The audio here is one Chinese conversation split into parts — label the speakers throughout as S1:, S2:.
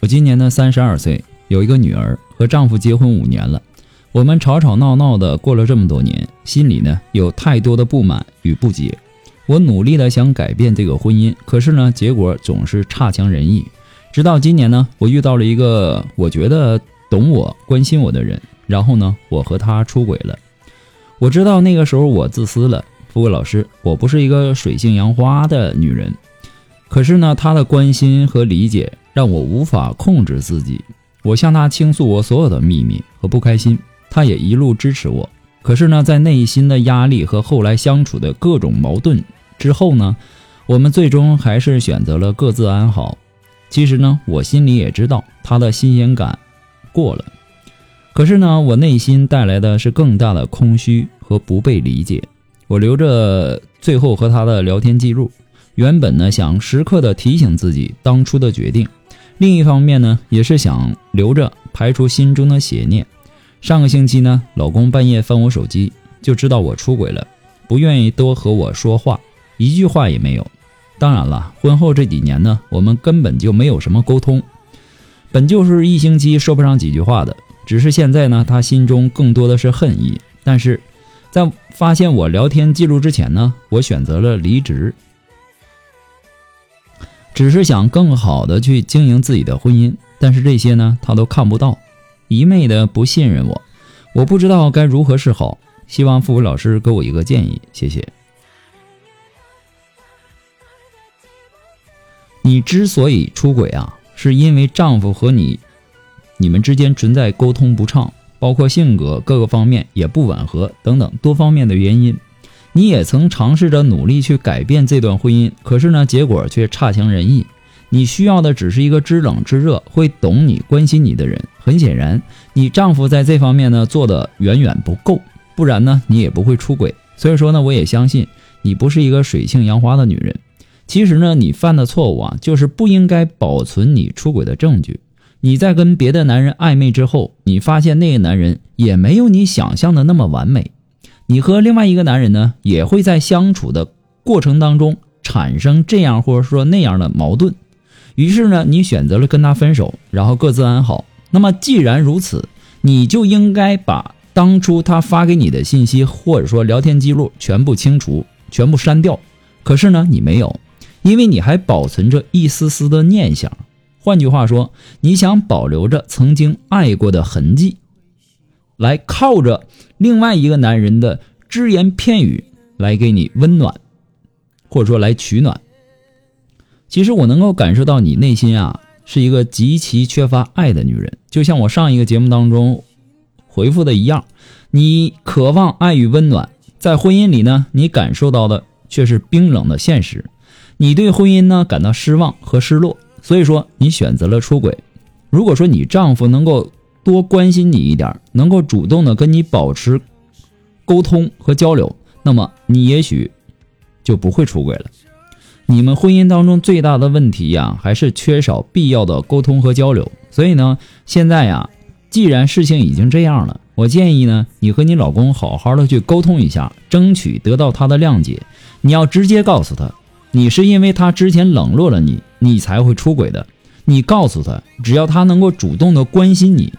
S1: 我今年呢三十二岁，有一个女儿，和丈夫结婚五年了。我们吵吵闹闹的过了这么多年，心里呢有太多的不满与不解。我努力的想改变这个婚姻，可是呢结果总是差强人意。直到今年呢，我遇到了一个我觉得懂我、关心我的人，然后呢我和他出轨了。我知道那个时候我自私了，富贵老师，我不是一个水性杨花的女人。可是呢，他的关心和理解。让我无法控制自己，我向他倾诉我所有的秘密和不开心，他也一路支持我。可是呢，在内心的压力和后来相处的各种矛盾之后呢，我们最终还是选择了各自安好。其实呢，我心里也知道他的新鲜感过了，可是呢，我内心带来的是更大的空虚和不被理解。我留着最后和他的聊天记录，原本呢，想时刻的提醒自己当初的决定。另一方面呢，也是想留着排除心中的邪念。上个星期呢，老公半夜翻我手机，就知道我出轨了，不愿意多和我说话，一句话也没有。当然了，婚后这几年呢，我们根本就没有什么沟通，本就是一星期说不上几句话的。只是现在呢，他心中更多的是恨意。但是在发现我聊天记录之前呢，我选择了离职。只是想更好的去经营自己的婚姻，但是这些呢，他都看不到，一昧的不信任我，我不知道该如何是好，希望付伟老师给我一个建议，谢谢。你之所以出轨啊，是因为丈夫和你，你们之间存在沟通不畅，包括性格各个方面也不吻合等等多方面的原因。你也曾尝试着努力去改变这段婚姻，可是呢，结果却差强人意。你需要的只是一个知冷知热、会懂你、关心你的人。很显然，你丈夫在这方面呢做的远远不够，不然呢，你也不会出轨。所以说呢，我也相信你不是一个水性杨花的女人。其实呢，你犯的错误啊，就是不应该保存你出轨的证据。你在跟别的男人暧昧之后，你发现那个男人也没有你想象的那么完美。你和另外一个男人呢，也会在相处的过程当中产生这样或者说那样的矛盾，于是呢，你选择了跟他分手，然后各自安好。那么既然如此，你就应该把当初他发给你的信息或者说聊天记录全部清除，全部删掉。可是呢，你没有，因为你还保存着一丝丝的念想。换句话说，你想保留着曾经爱过的痕迹。来靠着另外一个男人的只言片语来给你温暖，或者说来取暖。其实我能够感受到你内心啊是一个极其缺乏爱的女人，就像我上一个节目当中回复的一样，你渴望爱与温暖，在婚姻里呢，你感受到的却是冰冷的现实，你对婚姻呢感到失望和失落，所以说你选择了出轨。如果说你丈夫能够。多关心你一点，能够主动的跟你保持沟通和交流，那么你也许就不会出轨了。你们婚姻当中最大的问题呀，还是缺少必要的沟通和交流。所以呢，现在呀，既然事情已经这样了，我建议呢，你和你老公好好的去沟通一下，争取得到他的谅解。你要直接告诉他，你是因为他之前冷落了你，你才会出轨的。你告诉他，只要他能够主动的关心你。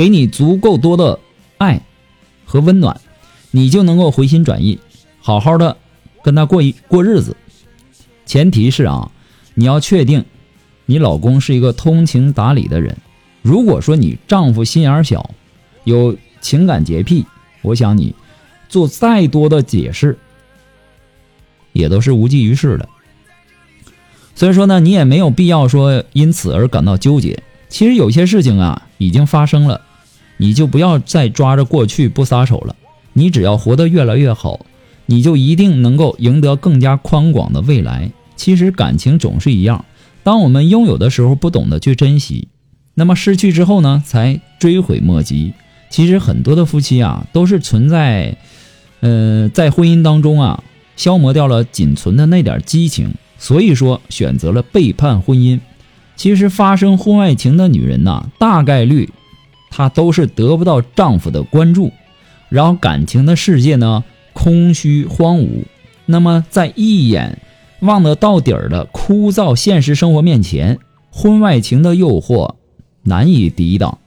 S1: 给你足够多的爱和温暖，你就能够回心转意，好好的跟他过一过日子。前提是啊，你要确定你老公是一个通情达理的人。如果说你丈夫心眼小，有情感洁癖，我想你做再多的解释，也都是无济于事的。所以说呢，你也没有必要说因此而感到纠结。其实有些事情啊，已经发生了，你就不要再抓着过去不撒手了。你只要活得越来越好，你就一定能够赢得更加宽广的未来。其实感情总是一样，当我们拥有的时候不懂得去珍惜，那么失去之后呢，才追悔莫及。其实很多的夫妻啊，都是存在，呃，在婚姻当中啊，消磨掉了仅存的那点激情，所以说选择了背叛婚姻。其实发生婚外情的女人呐，大概率她都是得不到丈夫的关注，然后感情的世界呢空虚荒芜。那么在一眼望得到底儿的枯燥现实生活面前，婚外情的诱惑难以抵挡。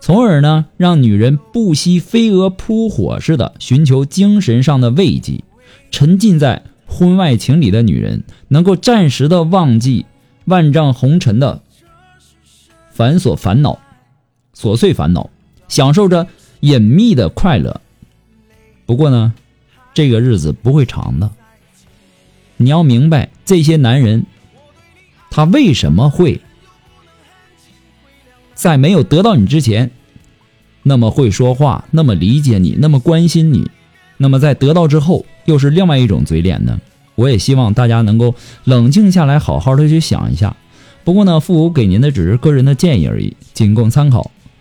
S1: 从而呢，让女人不惜飞蛾扑火似的寻求精神上的慰藉。沉浸在婚外情里的女人，能够暂时的忘记万丈红尘的繁琐烦恼、琐碎烦恼，享受着隐秘的快乐。不过呢，这个日子不会长的。你要明白，这些男人，他为什么会？在没有得到你之前，那么会说话，那么理解你，那么关心你，那么在得到之后，又是另外一种嘴脸呢？我也希望大家能够冷静下来，好好的去想一下。不过呢，父母给您的只是个人的建议而已，仅供参考。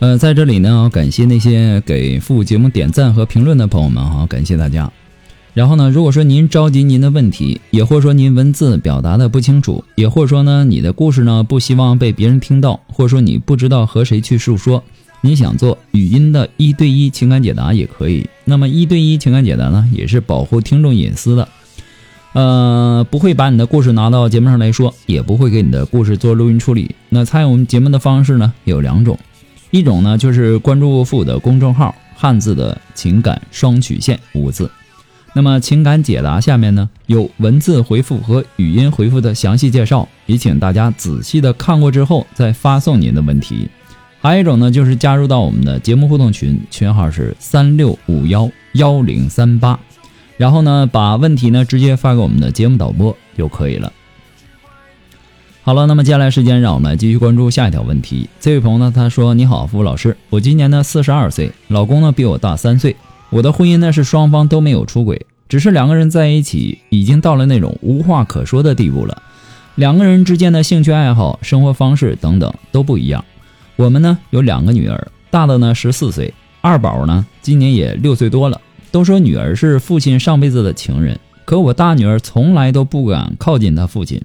S1: 呃，在这里呢，感谢那些给副节目点赞和评论的朋友们哈，感谢大家。然后呢，如果说您着急您的问题，也或者说您文字表达的不清楚，也或者说呢，你的故事呢不希望被别人听到，或者说你不知道和谁去诉说，你想做语音的一对一情感解答也可以。那么一对一情感解答呢，也是保护听众隐私的，呃，不会把你的故事拿到节目上来说，也不会给你的故事做录音处理。那参与我们节目的方式呢有两种。一种呢，就是关注父的公众号“汉字的情感双曲线”五字。那么情感解答下面呢有文字回复和语音回复的详细介绍，也请大家仔细的看过之后再发送您的问题。还有一种呢，就是加入到我们的节目互动群，群号是三六五幺幺零三八，然后呢把问题呢直接发给我们的节目导播就可以了。好了，那么接下来时间，让我们来继续关注下一条问题。这位朋友呢，他说：“你好，付老师，我今年呢四十二岁，老公呢比我大三岁。我的婚姻呢是双方都没有出轨，只是两个人在一起已经到了那种无话可说的地步了。两个人之间的兴趣爱好、生活方式等等都不一样。我们呢有两个女儿，大的呢十四岁，二宝呢今年也六岁多了。都说女儿是父亲上辈子的情人，可我大女儿从来都不敢靠近她父亲。”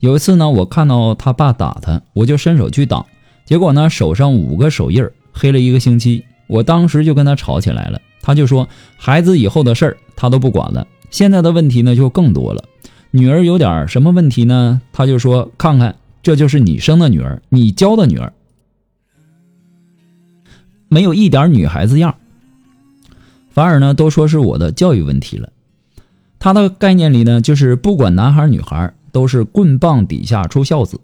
S1: 有一次呢，我看到他爸打他，我就伸手去挡，结果呢，手上五个手印黑了一个星期。我当时就跟他吵起来了，他就说孩子以后的事儿他都不管了。现在的问题呢就更多了，女儿有点什么问题呢？他就说看看，这就是你生的女儿，你教的女儿，没有一点女孩子样，反而呢都说是我的教育问题了。他的概念里呢，就是不管男孩女孩。都是棍棒底下出孝子。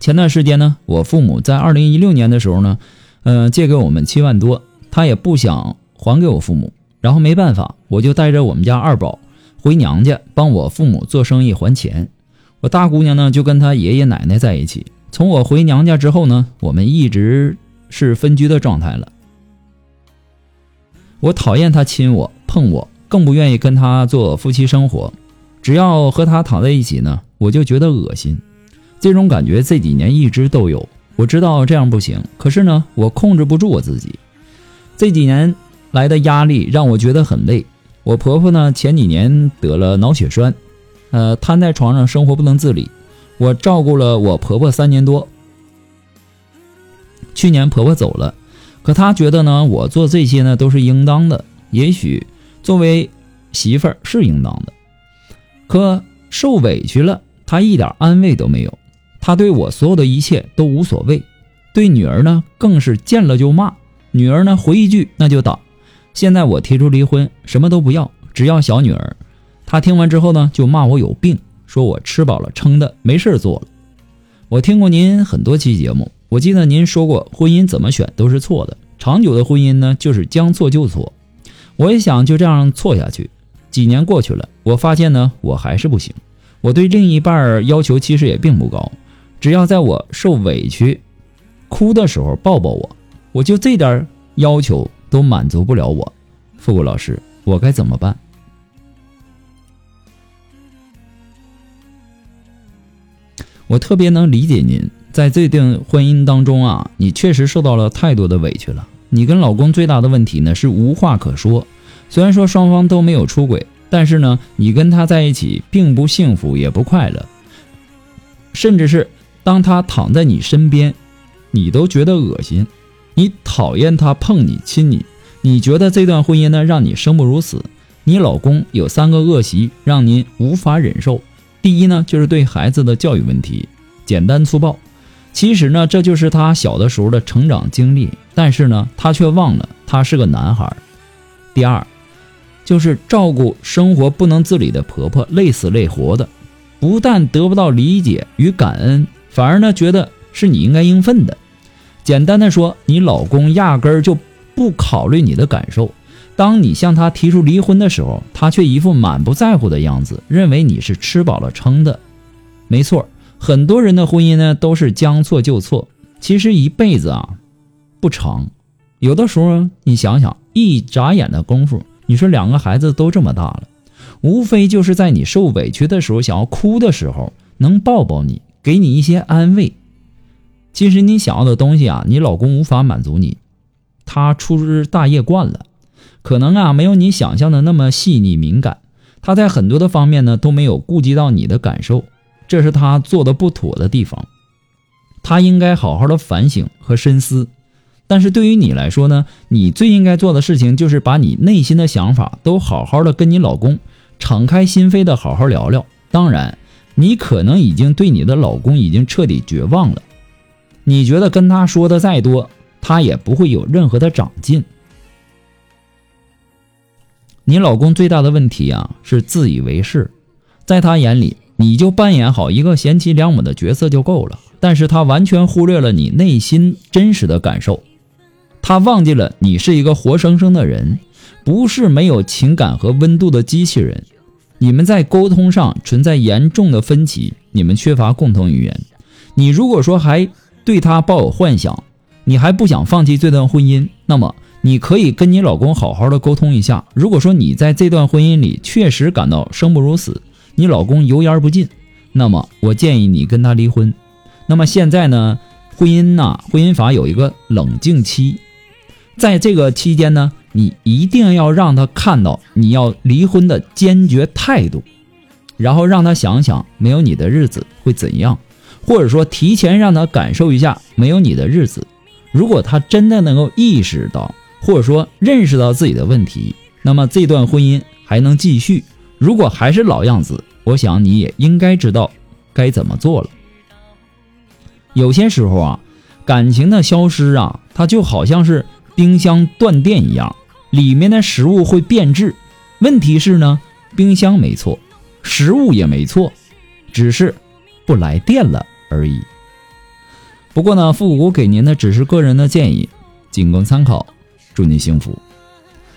S1: 前段时间呢，我父母在二零一六年的时候呢，嗯，借给我们七万多，他也不想还给我父母，然后没办法，我就带着我们家二宝回娘家帮我父母做生意还钱。我大姑娘呢就跟她爷爷奶奶在一起。从我回娘家之后呢，我们一直是分居的状态了。我讨厌他亲我碰我，更不愿意跟他做夫妻生活。只要和他躺在一起呢，我就觉得恶心。这种感觉这几年一直都有。我知道这样不行，可是呢，我控制不住我自己。这几年来的压力让我觉得很累。我婆婆呢，前几年得了脑血栓，呃，瘫在床上生活不能自理。我照顾了我婆婆三年多，去年婆婆走了，可她觉得呢，我做这些呢都是应当的。也许作为媳妇儿是应当的，可受委屈了，她一点安慰都没有。她对我所有的一切都无所谓，对女儿呢更是见了就骂。女儿呢回一句那就打。现在我提出离婚，什么都不要，只要小女儿。她听完之后呢，就骂我有病，说我吃饱了撑的，没事做了。我听过您很多期节目，我记得您说过，婚姻怎么选都是错的，长久的婚姻呢，就是将错就错。我也想就这样错下去。几年过去了，我发现呢，我还是不行。我对另一半要求其实也并不高，只要在我受委屈、哭的时候抱抱我，我就这点要求都满足不了我。富贵老师，我该怎么办？我特别能理解您，在这段婚姻当中啊，你确实受到了太多的委屈了。你跟老公最大的问题呢是无话可说。虽然说双方都没有出轨，但是呢，你跟他在一起并不幸福，也不快乐。甚至是当他躺在你身边，你都觉得恶心，你讨厌他碰你亲你，你觉得这段婚姻呢让你生不如死。你老公有三个恶习让您无法忍受。第一呢，就是对孩子的教育问题，简单粗暴。其实呢，这就是他小的时候的成长经历。但是呢，他却忘了他是个男孩。第二，就是照顾生活不能自理的婆婆，累死累活的，不但得不到理解与感恩，反而呢觉得是你应该应分的。简单的说，你老公压根儿就不考虑你的感受。当你向他提出离婚的时候，他却一副满不在乎的样子，认为你是吃饱了撑的。没错，很多人的婚姻呢都是将错就错。其实一辈子啊不长，有的时候你想想，一眨眼的功夫，你说两个孩子都这么大了，无非就是在你受委屈的时候、想要哭的时候，能抱抱你，给你一些安慰。其实你想要的东西啊，你老公无法满足你，他粗枝大叶惯了。可能啊，没有你想象的那么细腻敏感。他在很多的方面呢都没有顾及到你的感受，这是他做的不妥的地方。他应该好好的反省和深思。但是对于你来说呢，你最应该做的事情就是把你内心的想法都好好的跟你老公敞开心扉的好好聊聊。当然，你可能已经对你的老公已经彻底绝望了。你觉得跟他说的再多，他也不会有任何的长进。你老公最大的问题啊，是自以为是，在他眼里，你就扮演好一个贤妻良母的角色就够了。但是他完全忽略了你内心真实的感受，他忘记了你是一个活生生的人，不是没有情感和温度的机器人。你们在沟通上存在严重的分歧，你们缺乏共同语言。你如果说还对他抱有幻想，你还不想放弃这段婚姻，那么。你可以跟你老公好好的沟通一下。如果说你在这段婚姻里确实感到生不如死，你老公油盐不进，那么我建议你跟他离婚。那么现在呢，婚姻呐，婚姻法有一个冷静期，在这个期间呢，你一定要让他看到你要离婚的坚决态度，然后让他想想没有你的日子会怎样，或者说提前让他感受一下没有你的日子。如果他真的能够意识到，或者说认识到自己的问题，那么这段婚姻还能继续。如果还是老样子，我想你也应该知道该怎么做了。有些时候啊，感情的消失啊，它就好像是冰箱断电一样，里面的食物会变质。问题是呢，冰箱没错，食物也没错，只是不来电了而已。不过呢，复古给您的只是个人的建议，仅供参考。祝您幸福。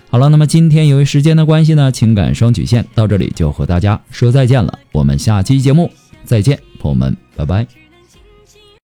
S1: 好了，那么今天由于时间的关系呢，情感双曲线到这里就和大家说再见了。我们下期节目再见，朋友们，拜拜。